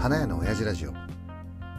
花屋の親父ラジオ。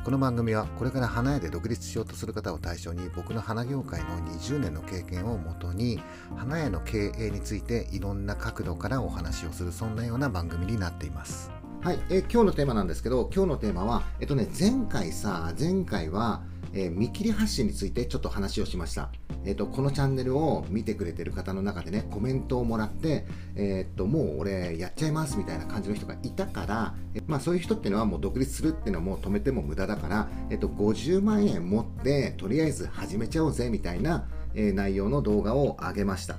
この番組はこれから花屋で独立しようとする方を対象に僕の花業界の20年の経験をもとに花屋の経営についていろんな角度からお話をするそんなような番組になっています。はい、えー今日のテーマなんですけど、今日のテーマは、えっとね、前回さ、前回は、えー見切り発信についてちょっと話をしました。えっと、このチャンネルを見てくれてる方の中でね、コメントをもらって、えっと、もう俺やっちゃいますみたいな感じの人がいたから、えまあそういう人っていうのはもう独立するっていうのはもう止めても無駄だから、えっと、50万円持って、とりあえず始めちゃおうぜみたいな、え内容の動画を上げました。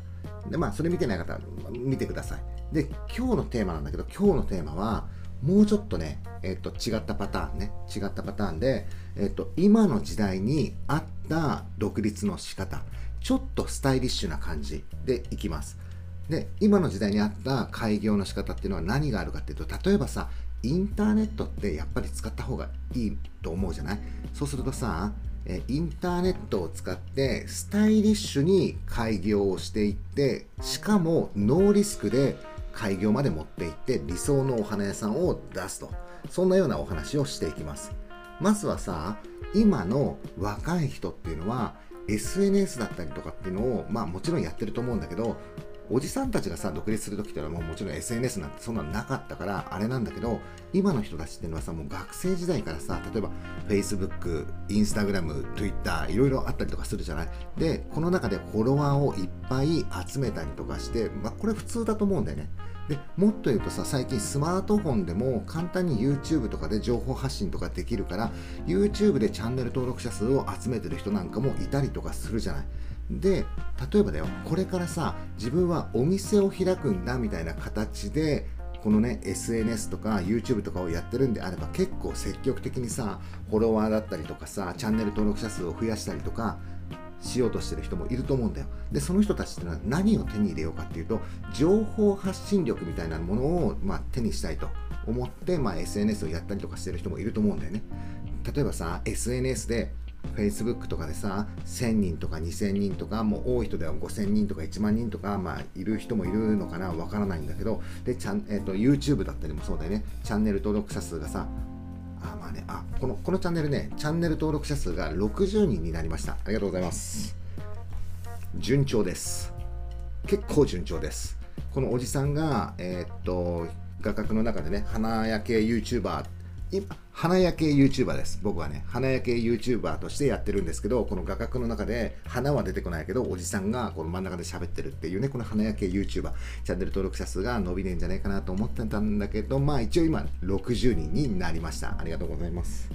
で、まあ、それ見てない方は見てください。で、今日のテーマなんだけど、今日のテーマは、もうちょっとね、えっと、違ったパターンね、違ったパターンで、えっと、今の時代に合った独立の仕方、ちょっとスタイリッシュな感じでいきます。で、今の時代に合った開業の仕方っていうのは何があるかっていうと、例えばさ、インターネットってやっぱり使った方がいいと思うじゃない？そうするとさ、インターネットを使ってスタイリッシュに開業をしていってしかもノーリスクで開業まで持っていって理想のお花屋さんを出すと。そんなようなお話をしていきます。まずはさ今の若い人っていうのは SNS だったりとかっていうのをまあもちろんやってると思うんだけどおじさんたちがさ独立する時っていうのはもうもちろん SNS なんてそんなのなかったからあれなんだけど今の人たちっていうのはさもう学生時代からさ例えば Facebook、Instagram、Twitter いろいろあったりとかするじゃない？でこの中でフォロワーをいっぱい集めたりとかして、まあ、これ普通だと思うんだよね。でもっと言うとさ最近スマートフォンでも簡単に YouTube とかで情報発信とかできるから YouTube でチャンネル登録者数を集めてる人なんかもいたりとかするじゃない。で例えばだよこれからさ自分はお店を開くんだみたいな形でこのね SNS とか YouTube とかをやってるんであれば結構積極的にさフォロワーだったりとかさチャンネル登録者数を増やしたりとかしようとしてる人もいると思うんだよ。でその人たちってのは何を手に入れようかっていうと情報発信力みたいなものを、まあ、手にしたいと思って、まあ、SNS をやったりとかしてる人もいると思うんだよね。例えばさ SNS で Facebook とかでさ1000人とか2000人とかもう多い人では5000人とか1万人とか、まあ、いる人もいるのかなわからないんだけどでちゃん、えー、と YouTube だったりもそうだよね。チャンネル登録者数がさあまあねあこのこのチャンネルねチャンネル登録者数が60人になりました。ありがとうございます。順調です。結構順調です。このおじさんがえーっと画角の中でね花焼け YouTuber 花屋系 YouTuber です。僕はね花屋系 YouTuber としてやってるんですけどこの画角の中で花は出てこないけどおじさんがこの真ん中で喋ってるっていうねこの花屋系 YouTuber チャンネル登録者数が伸びねえんじゃないかなと思ってたんだけどまあ一応今60人になりました。ありがとうございます。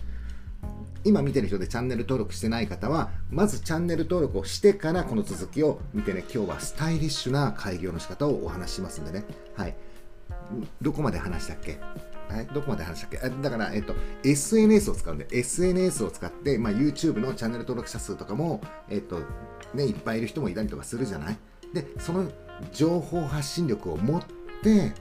今見てる人でチャンネル登録してない方はまずチャンネル登録をしてからこの続きを見てね今日はスタイリッシュな開業の仕方をお話ししますんでね。はい。どこまで話したっけ？はい、どこまで話したっけ？あだから、えっと、SNS を使うんで、SNS を使って、まあ、YouTube のチャンネル登録者数とかも、えっと、ね、いっぱいいる人もいたりとかするじゃない？で、その情報発信力を持って、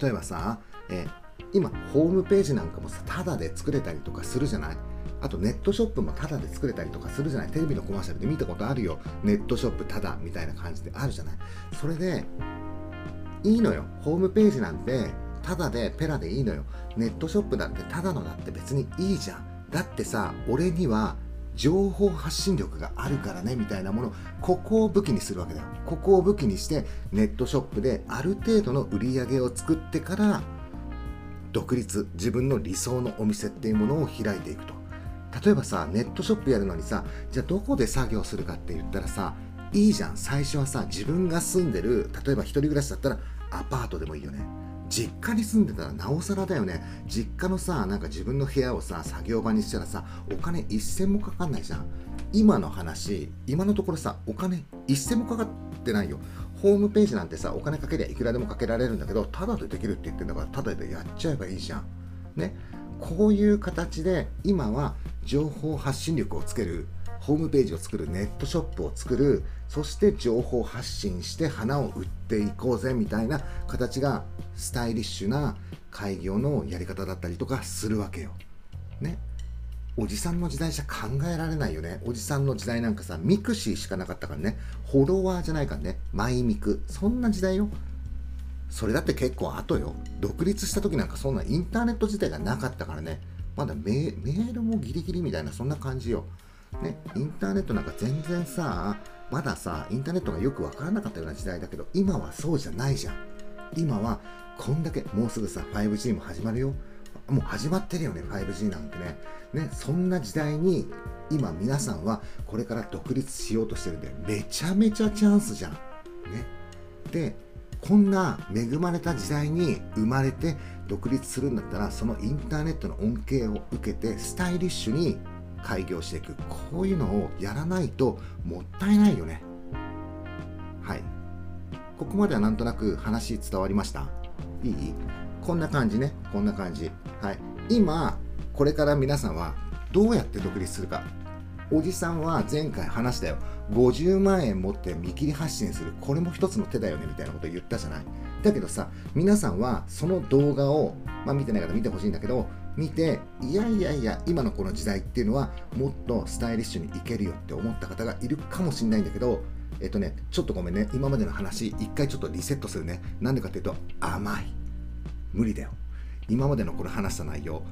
例えばさ、え今、ホームページなんかもさ、タダで作れたりとかするじゃない？あとネットショップもタダで作れたりとかするじゃない？テレビのコマーシャルで見たことあるよ。ネットショップタダみたいな感じであるじゃない？それで、いいのよ。ホームページなんて、ただでペラでいいのよ。ネットショップだってただのだって別にいいじゃん。だってさ、俺には情報発信力があるからねみたいなもの、ここを武器にするわけだよ。ここを武器にしてネットショップである程度の売り上げを作ってから、独立、自分の理想のお店っていうものを開いていくと。例えばさ、ネットショップやるのにさ、じゃあどこで作業するかって言ったらさ、いいじゃん。最初はさ、自分が住んでる、例えば一人暮らしだったらアパートでもいいよね。実家に住んでたらなおさらだよね。実家のさ、なんか自分の部屋をさ、作業場にしたらさ、お金一銭もかかんないじゃん。今の話、今のところさ、お金一銭もかかってないよ。ホームページなんてさ、お金かけりゃいくらでもかけられるんだけど、ただでできるって言ってんだから、ただでやっちゃえばいいじゃん。ね。こういう形で、今は情報発信力をつける、ホームページを作る、ネットショップを作る、そして情報発信して花を売っていこうぜみたいな形がスタイリッシュな開業のやり方だったりとかするわけよ。ね。おじさんの時代じゃ考えられないよね。おじさんの時代なんかさ、ミクシーしかなかったからね。フォロワーじゃないからね。マイミク。そんな時代よ。それだって結構後よ独立した時なんかそんなインターネット自体がなかったからねまだメールもギリギリみたいなそんな感じよねインターネットなんか全然さまださインターネットがよくわからなかったような時代だけど今はそうじゃないじゃん。今はこんだけもうすぐさ 5G も始まるよ。もう始まってるよね 5G なんてね。ねそんな時代に今皆さんはこれから独立しようとしてるんでめちゃめちゃチャンスじゃん。ね。でこんな恵まれた時代に生まれて独立するんだったらそのインターネットの恩恵を受けてスタイリッシュに開業していく。こういうのをやらないともったいないよね。はい。ここまではなんとなく話伝わりました？いい？こんな感じね。こんな感じ。はい。今これから皆さんはどうやって独立するか。おじさんは前回話したよ。50万円持って見切り発信する。これも一つの手だよねみたいなこと言ったじゃない。だけどさ皆さんはその動画を、まあ、見てない方見てほしいんだけど見ていやいやいや今のこの時代っていうのはもっとスタイリッシュにいけるよって思った方がいるかもしれないんだけどえっとねちょっとごめんね。今までの話一回ちょっとリセットするね。なんでかっていうと甘い。無理だよ。今までのこれ話した内容。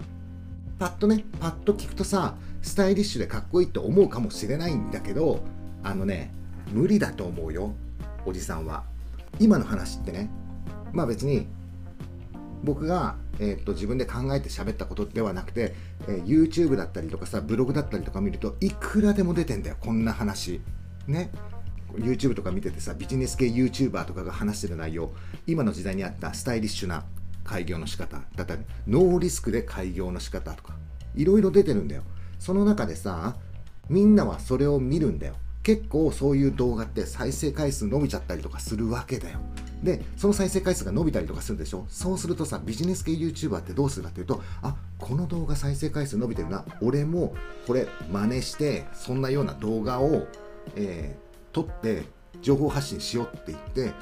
パッとねパッと聞くとさスタイリッシュでかっこいいと思うかもしれないんだけどあのね無理だと思うよおじさんは。今の話ってね。まあ別に僕が、えー、っと自分で考えて喋ったことではなくて、えー、YouTube だったりとかさブログだったりとか見るといくらでも出てんだよこんな話。ね。YouTube とか見ててさビジネス系 YouTuber とかが話してる内容。今の時代にあったスタイリッシュな開業の仕方だったりノーリスクで開業の仕方とかいろいろ出てるんだよ。その中でさみんなはそれを見るんだよ。結構そういう動画って再生回数伸びちゃったりとかするわけだよ。でその再生回数が伸びたりとかするでしょ？そうするとさビジネス系 YouTuber ってどうするかっていうとあこの動画再生回数伸びてるな。俺もこれ真似してそんなような動画を、えー、撮って情報発信しようって言って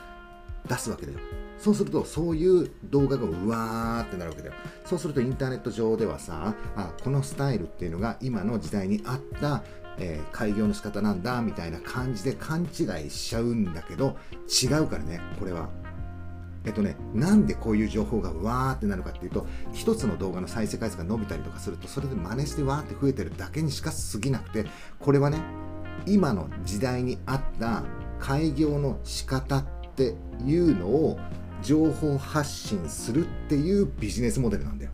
出すわけだよ。そうするとそういう動画がうわーってなるわけだよ。そうするとインターネット上ではさあこのスタイルっていうのが今の時代に合った、えー、開業の仕方なんだみたいな感じで勘違いしちゃうんだけど違うからねこれはえっとね、なんでこういう情報がわーってなるかっていうと、一つの動画の再生回数が伸びたりとかすると、それで真似してわーって増えてるだけにしか過ぎなくて、これはね、今の時代に合った開業の仕方っていうのを情報発信するっていうビジネスモデルなんだよ。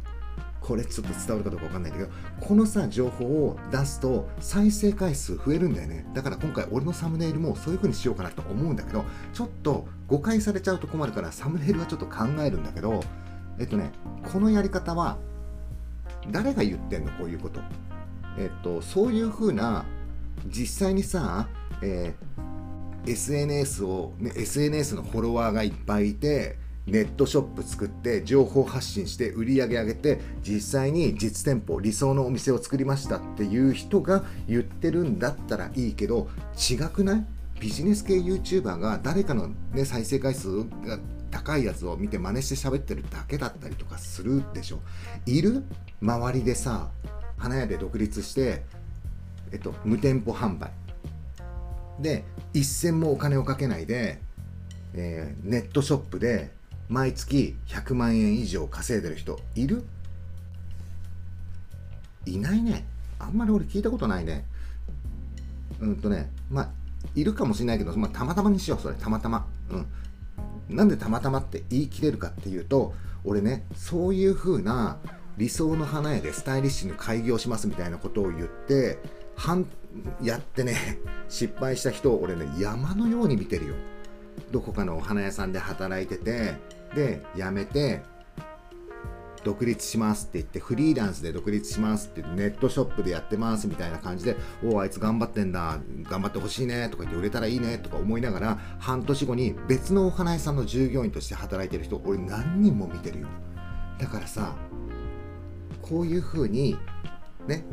これちょっと伝わるかどうかわかんないんだけど、このさ、情報を出すと再生回数増えるんだよね。だから今回俺のサムネイルもそういう風にしようかなと思うんだけど、ちょっと誤解されちゃうと困るからサムネイルはちょっと考えるんだけど、えっとね、このやり方は誰が言ってんのこういうこと。えっと、そういう風な実際にさ、えー、SNS を、ね、SNS のフォロワーがいっぱいいて、ネットショップ作って情報発信して売り上げ上げて実際に実店舗理想のお店を作りましたっていう人が言ってるんだったらいいけど違くない？ビジネス系 YouTuber が誰かの、ね、再生回数が高いやつを見て真似して喋ってるだけだったりとかするでしょ。いる？周りでさ花屋で独立してえっと無店舗販売。で一銭もお金をかけないで、えー、ネットショップで毎月100万円以上稼いでる人いる？いないね。あんまり俺聞いたことないね。うんとねまあいるかもしれないけど、まあ、たまたまにしようそれ。たまたま。うん。なんでたまたまって言い切れるかっていうと俺ねそういう風な理想の花屋でスタイリッシュに開業しますみたいなことを言ってんやってね失敗した人を俺ね山のように見てるよ。どこかのお花屋さんで働いててで辞めて独立しますって言ってフリーランスで独立しますってネットショップでやってますみたいな感じでおおあいつ頑張ってんだ頑張ってほしいねとか言って売れたらいいねとか思いながら半年後に別のお花屋さんの従業員として働いてる人俺何人も見てるよ。だからさこういう風にね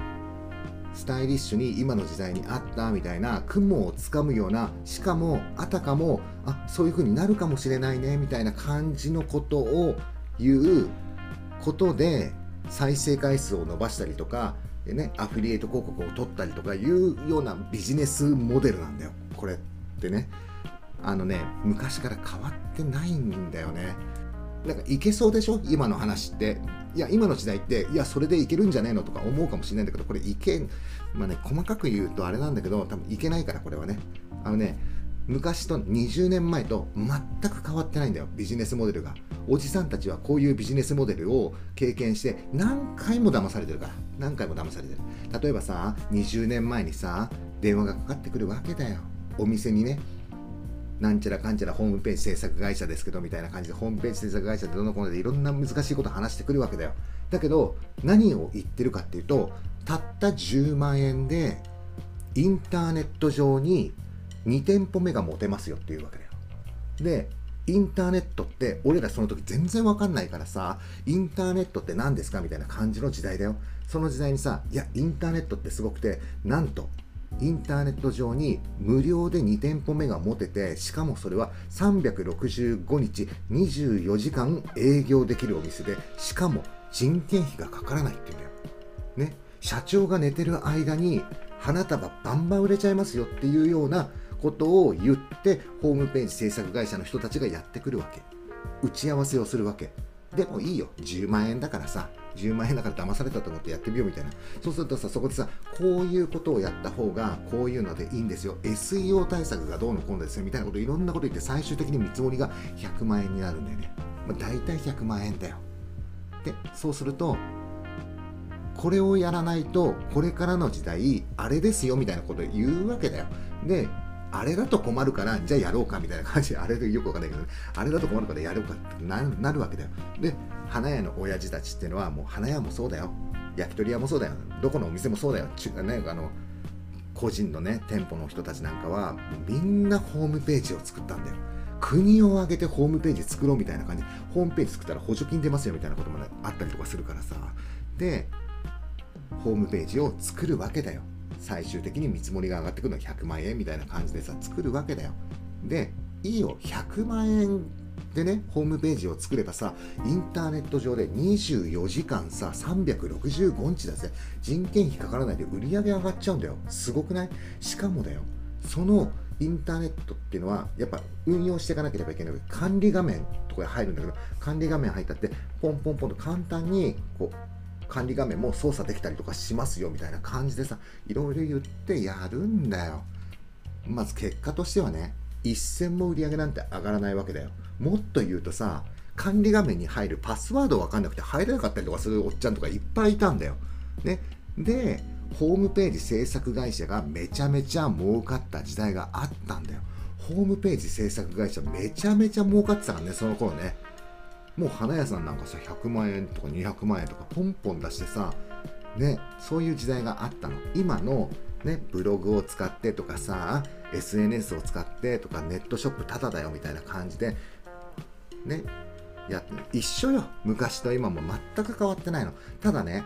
スタイリッシュに今の時代にあったみたいな雲をつかむようなしかもあたかもあそういう風になるかもしれないねみたいな感じのことを言うことで再生回数を伸ばしたりとかで、ね、アフィリエイト広告を取ったりとかいうようなビジネスモデルなんだよこれってね。あのね昔から変わってないんだよね。なんかいけそうでしょ？今の話って。いや今の時代っていやそれでいけるんじゃねえの？とか思うかもしれないんだけどこれいけまあね細かく言うとあれなんだけど多分いけないからこれはね。あのね昔と20年前と全く変わってないんだよビジネスモデルが。おじさんたちはこういうビジネスモデルを経験して何回も騙されてるから。何回も騙されてる。例えばさ20年前にさ電話がかかってくるわけだよ。お店にね。なんちゃらかんちゃらホームページ制作会社ですけどみたいな感じでホームページ制作会社でどのこのでいろんな難しいこと話してくるわけだよ。だけど何を言ってるかっていうとたった10万円でインターネット上に2店舗目が持てますよっていうわけだよ。でインターネットって俺らその時全然わかんないからさインターネットって何ですかみたいな感じの時代だよ。その時代にさいやインターネットってすごくてなんとインターネット上に無料で2店舗目が持ててしかもそれは365日24時間営業できるお店でしかも人件費がかからないっていうんだよ。ね。社長が寝てる間に花束バンバン売れちゃいますよっていうようなことを言ってホームページ制作会社の人たちがやってくるわけ。打ち合わせをするわけ。でもいいよ。10万円だからさ。10万円だから騙されたと思ってやってみようみたいな。そうするとさそこでさこういうことをやった方がこういうのでいいんですよ。SEO 対策がどうのこうのですよみたいなこといろんなこと言って最終的に見積もりが100万円になるんだよね、まあ、大体100万円だよ。でそうするとこれをやらないとこれからの時代あれですよみたいなこと言うわけだよ。であれだと困るからじゃあやろうかみたいな感じであれでよくわかんないけど、ね、あれだと困るからやろうかってななるわけだよ。で花屋の親父たちっていうのはもう花屋もそうだよ。焼き鳥屋もそうだよ。どこのお店もそうだよ。ちねあの個人のね店舗の人たちなんかはみんなホームページを作ったんだよ。国を挙げてホームページ作ろうみたいな感じ。ホームページ作ったら補助金出ますよみたいなこともあったりとかするからさ。でホームページを作るわけだよ。最終的に見積もりが上がってくるのは100万円みたいな感じでさ作るわけだよ。でいいよ。100万円でねホームページを作ればさインターネット上で24時間さ365日だぜ。人件費かからないで売り上げ上がっちゃうんだよ。すごくない？しかもだよ。そのインターネットっていうのはやっぱ運用していかなければいけない。管理画面とかに入るんだけど管理画面入ったってポンポンポンと簡単にこう管理画面も操作できたりとかしますよみたいな感じでさいろいろ言ってやるんだよ。まず結果としてはね一銭も売り上げなんて上がらないわけだよ。もっと言うとさ管理画面に入るパスワード分かんなくて入れなかったりとかするおっちゃんとかいっぱいいたんだよ、ね、でホームページ制作会社がめちゃめちゃ儲かった時代があったんだよ。ホームページ制作会社めちゃめちゃ儲かってたからねその頃ね。もう花屋さんなんかさ100万円とか200万円とかポンポン出してさねそういう時代があったの。今のねブログを使ってとかさ SNS を使ってとかネットショップタダだよみたいな感じでねや一緒よ。昔と今も全く変わってないの。ただね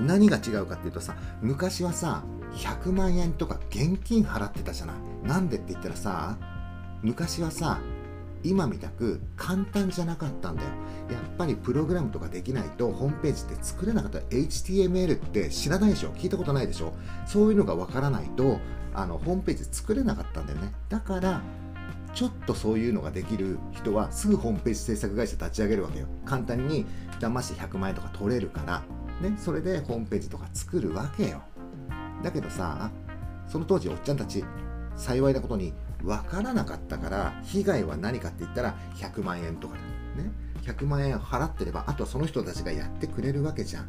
何が違うかっていうとさ昔はさ100万円とか現金払ってたじゃない。なんでって言ったらさ昔はさ今みたく簡単じゃなかったんだよ。やっぱりプログラムとかできないとホームページって作れなかった。HTML って知らないでしょ。聞いたことないでしょ。そういうのがわからないとあのホームページ作れなかったんだよね。だからちょっとそういうのができる人はすぐホームページ制作会社立ち上げるわけよ。簡単に騙して100万円とか取れるから。ねそれでホームページとか作るわけよ。だけどさその当時おっちゃんたち幸いなことに分からなかったから被害は何かって言ったら100万円とかだ。ね。100万円払ってればあとはその人たちがやってくれるわけじゃん。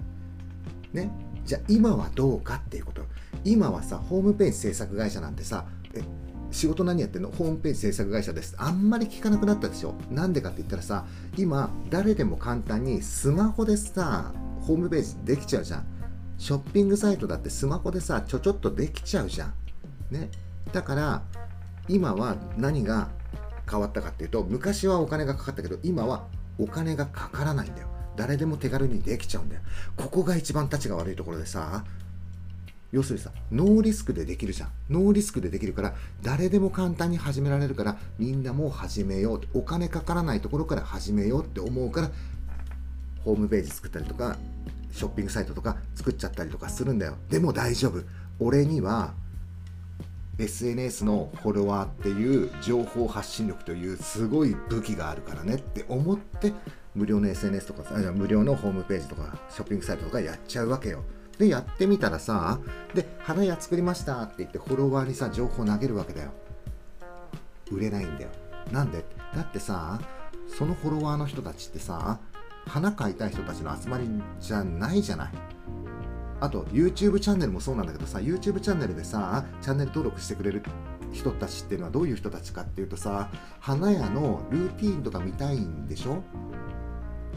ね。じゃあ今はどうかっていうこと。今はさホームページ制作会社なんてさえ仕事何やってんの？ホームページ制作会社です。あんまり聞かなくなったでしょ。なんでかって言ったらさ今誰でも簡単にスマホでさホームページできちゃうじゃん。ショッピングサイトだってスマホでさちょちょっとできちゃうじゃん。ね。だから今は何が変わったかっていうと昔はお金がかかったけど今はお金がかからないんだよ。誰でも手軽にできちゃうんだよ。ここが一番たちが悪いところでさ要するにさノーリスクでできるじゃん。ノーリスクでできるから誰でも簡単に始められるからみんなもう始めようお金かからないところから始めようって思うからホームページ作ったりとかショッピングサイトとか作っちゃったりとかするんだよ。でも大丈夫。俺には SNS のフォロワーっていう情報発信力というすごい武器があるからねって思って無料の SNS とかさ無料のホームページとかショッピングサイトとかやっちゃうわけよ。でやってみたらさで花屋作りましたって言ってフォロワーにさ情報投げるわけだよ。売れないんだよ。なんで？だってさそのフォロワーの人たちってさ花買いたい人たちの集まりじゃないじゃない。あと YouTube チャンネルもそうなんだけどさ YouTube チャンネルでさチャンネル登録してくれる人たちっていうのはどういう人たちかっていうとさ花屋のルーティーンとか見たいんでしょ？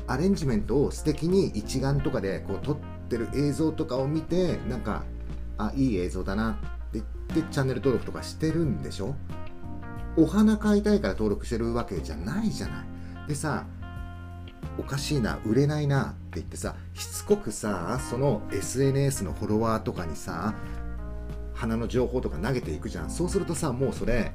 アレンジメントを素敵に一眼とかでこう撮ってる映像とかを見てなんかあいい映像だなって言ってチャンネル登録とかしてるんでしょ？お花買いたいから登録してるわけじゃないじゃない。でさおかしいな売れないなって言ってさしつこくさその SNS のフォロワーとかにさ花の情報とか投げていくじゃん。そうするとさもうそれ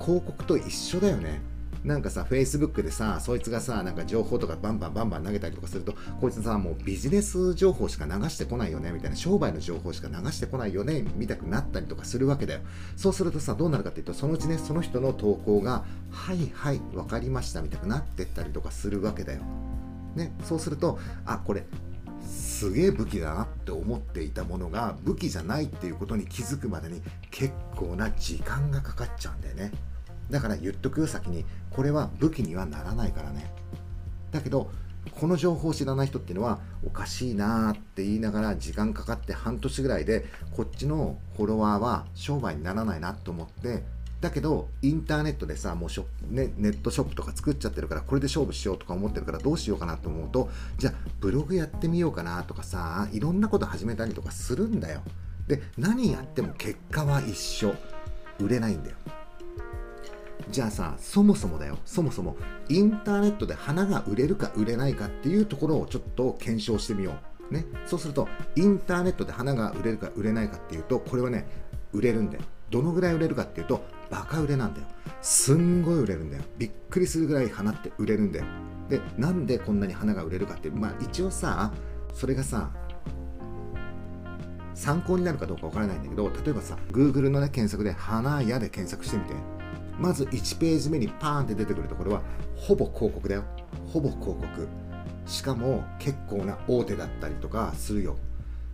広告と一緒だよね。なんかさ Facebook でさそいつがさなんか情報とかバンバンバンバン投げたりとかするとこいつさもうビジネス情報しか流してこないよねみたいな。商売の情報しか流してこないよねみたくなったりとかするわけだよ。そうするとさどうなるかっていうとそのうちねその人の投稿がはいはい分かりましたみたくなってったりとかするわけだよ。ね、そうするとあこれすげえ武器だなって思っていたものが武器じゃないっていうことに気づくまでに結構な時間がかかっちゃうんだよね。だから言っとくよ先に。これは武器にはならないからね。だけどこの情報を知らない人っていうのはおかしいなーって言いながら時間かかって半年ぐらいでこっちのフォロワーは商売にならないなと思ってだけどインターネットでさもうショね、ネットショップとか作っちゃってるからこれで勝負しようとか思ってるからどうしようかなと思うとじゃあブログやってみようかなとかさいろんなこと始めたりとかするんだよ。で何やっても結果は一緒。売れないんだよ。じゃあさそもそもだよ。そもそもインターネットで花が売れるか売れないかっていうところをちょっと検証してみよう。ね。そうするとインターネットで花が売れるか売れないかっていうとこれはね売れるんだよ。どのぐらい売れるかっていうとバカ売れなんだよ。すんごい売れるんだよ。びっくりするぐらい花って売れるんだよ。でなんでこんなに花が売れるかってまあ一応さそれがさ参考になるかどうかわからないんだけど例えばさ Google のね検索で花屋で検索してみて。まず1ページ目にパーンって出てくるところはほぼ広告だよ。ほぼ広告。しかも結構な大手だったりとかするよ。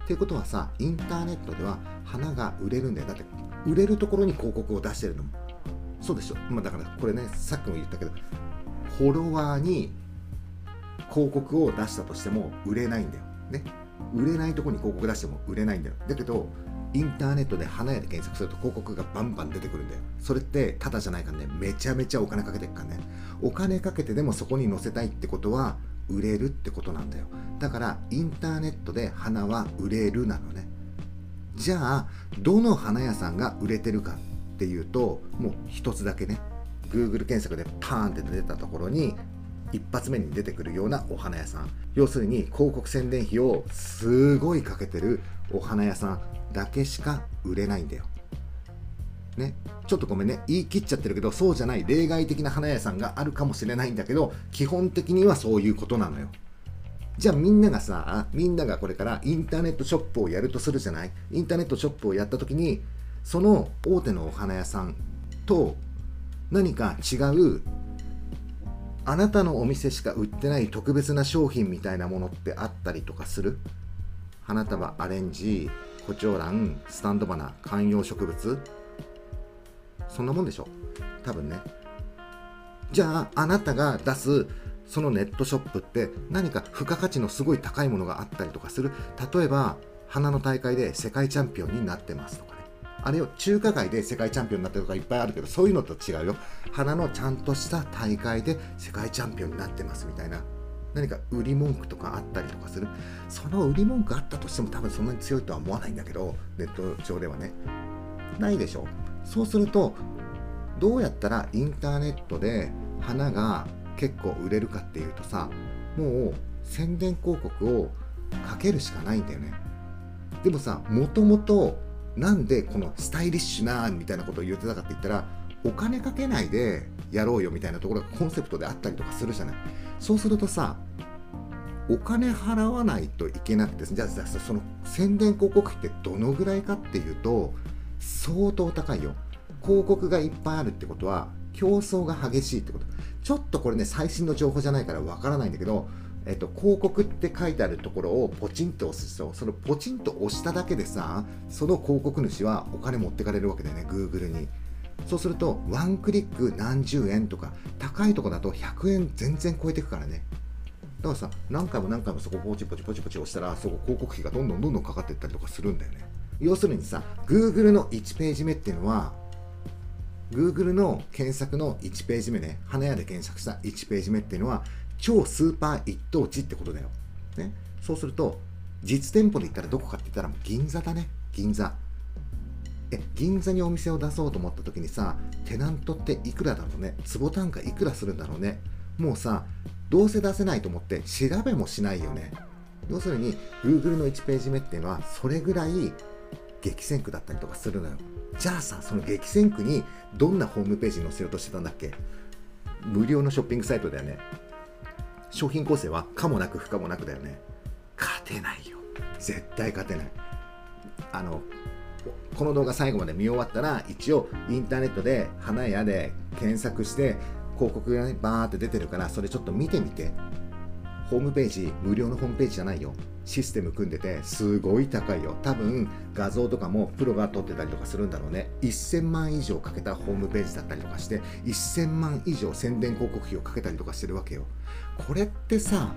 っていうことはさインターネットでは花が売れるんだよ。だって売れるところに広告を出してるのも。そうでしょ、まあ、だからこれねさっきも言ったけどフォロワーに広告を出したとしても売れないんだよ。ね。売れないところに広告出しても売れないんだよ。だけどインターネットで花屋で検索すると広告がバンバン出てくるんだよ。それってただじゃないからね。めちゃめちゃお金かけてるからね。お金かけてでもそこに載せたいってことは売れるってことなんだよ。だからインターネットで花は売れるなのね。じゃあどの花屋さんが売れてるかっていうともう一つだけね Google 検索でパーンって出たところに一発目に出てくるようなお花屋さん要するに広告宣伝費をすごいかけてるお花屋さんだけしか売れないんだよ。ね、ちょっとごめんね言い切っちゃってるけどそうじゃない例外的な花屋さんがあるかもしれないんだけど基本的にはそういうことなのよ。じゃあみんながさみんながこれからインターネットショップをやるとするじゃない？インターネットショップをやった時にその大手のお花屋さんと何か違うあなたのお店しか売ってない特別な商品みたいなものってあったりとかする？花束アレンジコチョウランスタンド花観葉植物？そんなもんでしょ？多分ね。じゃああなたが出すそのネットショップって何か付加価値のすごい高いものがあったりとかする。例えば花の大会で世界チャンピオンになってますとかね。あれよ中華街で世界チャンピオンになってるとかいっぱいあるけどそういうのと違うよ。花のちゃんとした大会で世界チャンピオンになってますみたいな。何か売り文句とかあったりとかする。その売り文句あったとしても多分そんなに強いとは思わないんだけどネット上ではね。ないでしょ。そうするとどうやったらインターネットで花が結構売れるかっていうとさもう宣伝広告をかけるしかないんだよね。でもさもともとなんでこのスタイリッシュなみたいなことを言ってたかって言ったらお金かけないでやろうよみたいなところがコンセプトであったりとかするじゃない。そうするとさお金払わないといけなくてじゃあその宣伝広告費ってどのぐらいかっていうと相当高いよ。広告がいっぱいあるってことは競争が激しいってこと。ちょっとこれね最新の情報じゃないからわからないんだけどえっと、広告って書いてあるところをポチンと押すとそのポチンと押しただけでさその広告主はお金持ってかれるわけだよね Google に。そうするとワンクリック何十円とか高いとこだと100円全然超えていくからね。だからさ何回も何回もそこポチポチポチポチ押したらそこ広告費がどんどんどんどんかかっていったりとかするんだよね。要するにさ Google の1ページ目っていうのは Google の検索の1ページ目ね花屋で検索した1ページ目っていうのは超スーパー一等地ってことだよ。ね、そうすると、実店舗で言ったらどこかって言ったら銀座だね、銀座。え、銀座にお店を出そうと思った時にさ、テナントっていくらだろうね、坪単価いくらするんだろうね。もうさ、どうせ出せないと思って調べもしないよね。要するに、Google の1ページ目っていうのは、それぐらい激戦区だったりとかするのよ。じゃあさ、その激戦区にどんなホームページに載せようとしてたんだっけ？無料のショッピングサイトだよね。商品構成は可もなく不可もなくだよね。勝てないよ。絶対勝てない。あのこの動画最後まで見終わったら一応インターネットで花屋で検索して広告がねバーって出てるからそれちょっと見てみて。ホームページ無料のホームページじゃないよ。システム組んでてすごい高いよ。多分画像とかもプロが撮ってたりとかするんだろうね。1000万以上かけたホームページだったりとかして1000万以上宣伝広告費をかけたりとかしてるわけよ。これってさ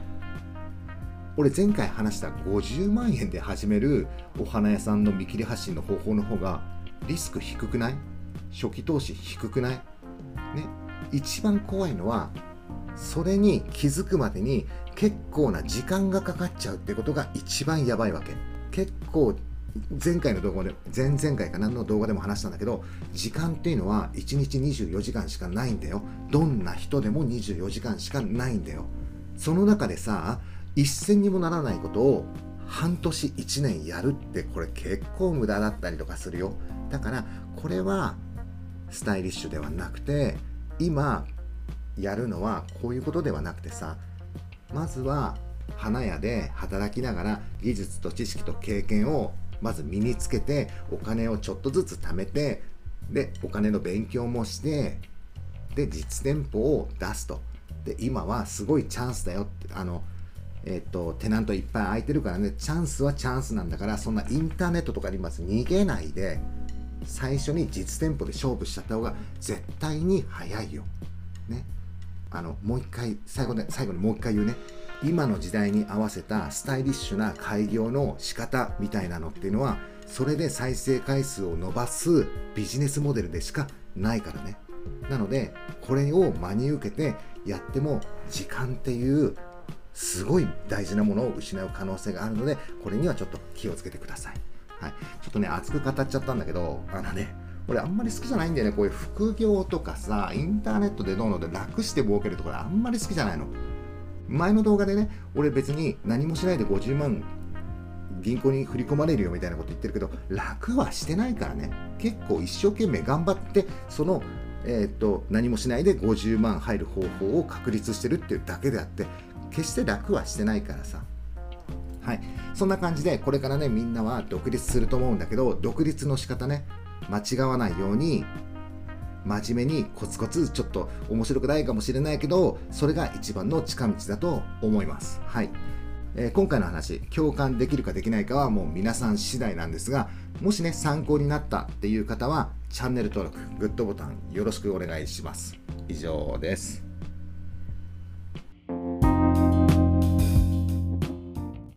俺前回話した50万円で始めるお花屋さんの見切り発信の方法の方がリスク低くない？初期投資低くない？ね。一番怖いのはそれに気づくまでに結構な時間がかかっちゃうってことが一番やばいわけ。結構前回の動画で前々回か何の動画でも話したんだけど時間っていうのは1日24時間しかないんだよ。どんな人でも24時間しかないんだよ。その中でさ一銭にもならないことを半年1年やるってこれ結構無駄だったりとかするよ。だからこれはスタイリッシュではなくて今やるのはこういうことではなくてさまずは花屋で働きながら技術と知識と経験をまず身につけてお金をちょっとずつ貯めてでお金の勉強もしてで実店舗を出すとで今はすごいチャンスだよってあのえっ、とテナントいっぱい空いてるからねチャンスはチャンスなんだからそんなインターネットとかにまず逃げないで最初に実店舗で勝負しちゃった方が絶対に早いよ。ね。あのもう一回最後で最後にもう一回言うね。今の時代に合わせたスタイリッシュな開業の仕方みたいなのっていうのはそれで再生回数を伸ばすビジネスモデルでしかないからね。なのでこれを真に受けてやっても時間っていうすごい大事なものを失う可能性があるのでこれにはちょっと気をつけてください、はい、ちょっとね熱く語っちゃったんだけどあのね俺あんまり好きじゃないんだよねこういう副業とかさインターネットでどうので楽して儲けるところあんまり好きじゃないの前の動画でね、俺別に何もしないで50万銀行に振り込まれるよみたいなこと言ってるけど、楽はしてないからね。結構一生懸命頑張って、その、えー、っと、何もしないで50万入る方法を確立してるっていうだけであって、決して楽はしてないからさ。はい。そんな感じで、これからね、みんなは独立すると思うんだけど、独立の仕方ね、間違わないように、真面目にコツコツちょっと面白くないかもしれないけどそれが一番の近道だと思います。はい、えー、今回の話共感できるかできないかはもう皆さん次第なんですがもしね参考になったっていう方はチャンネル登録グッドボタンよろしくお願いします。以上です。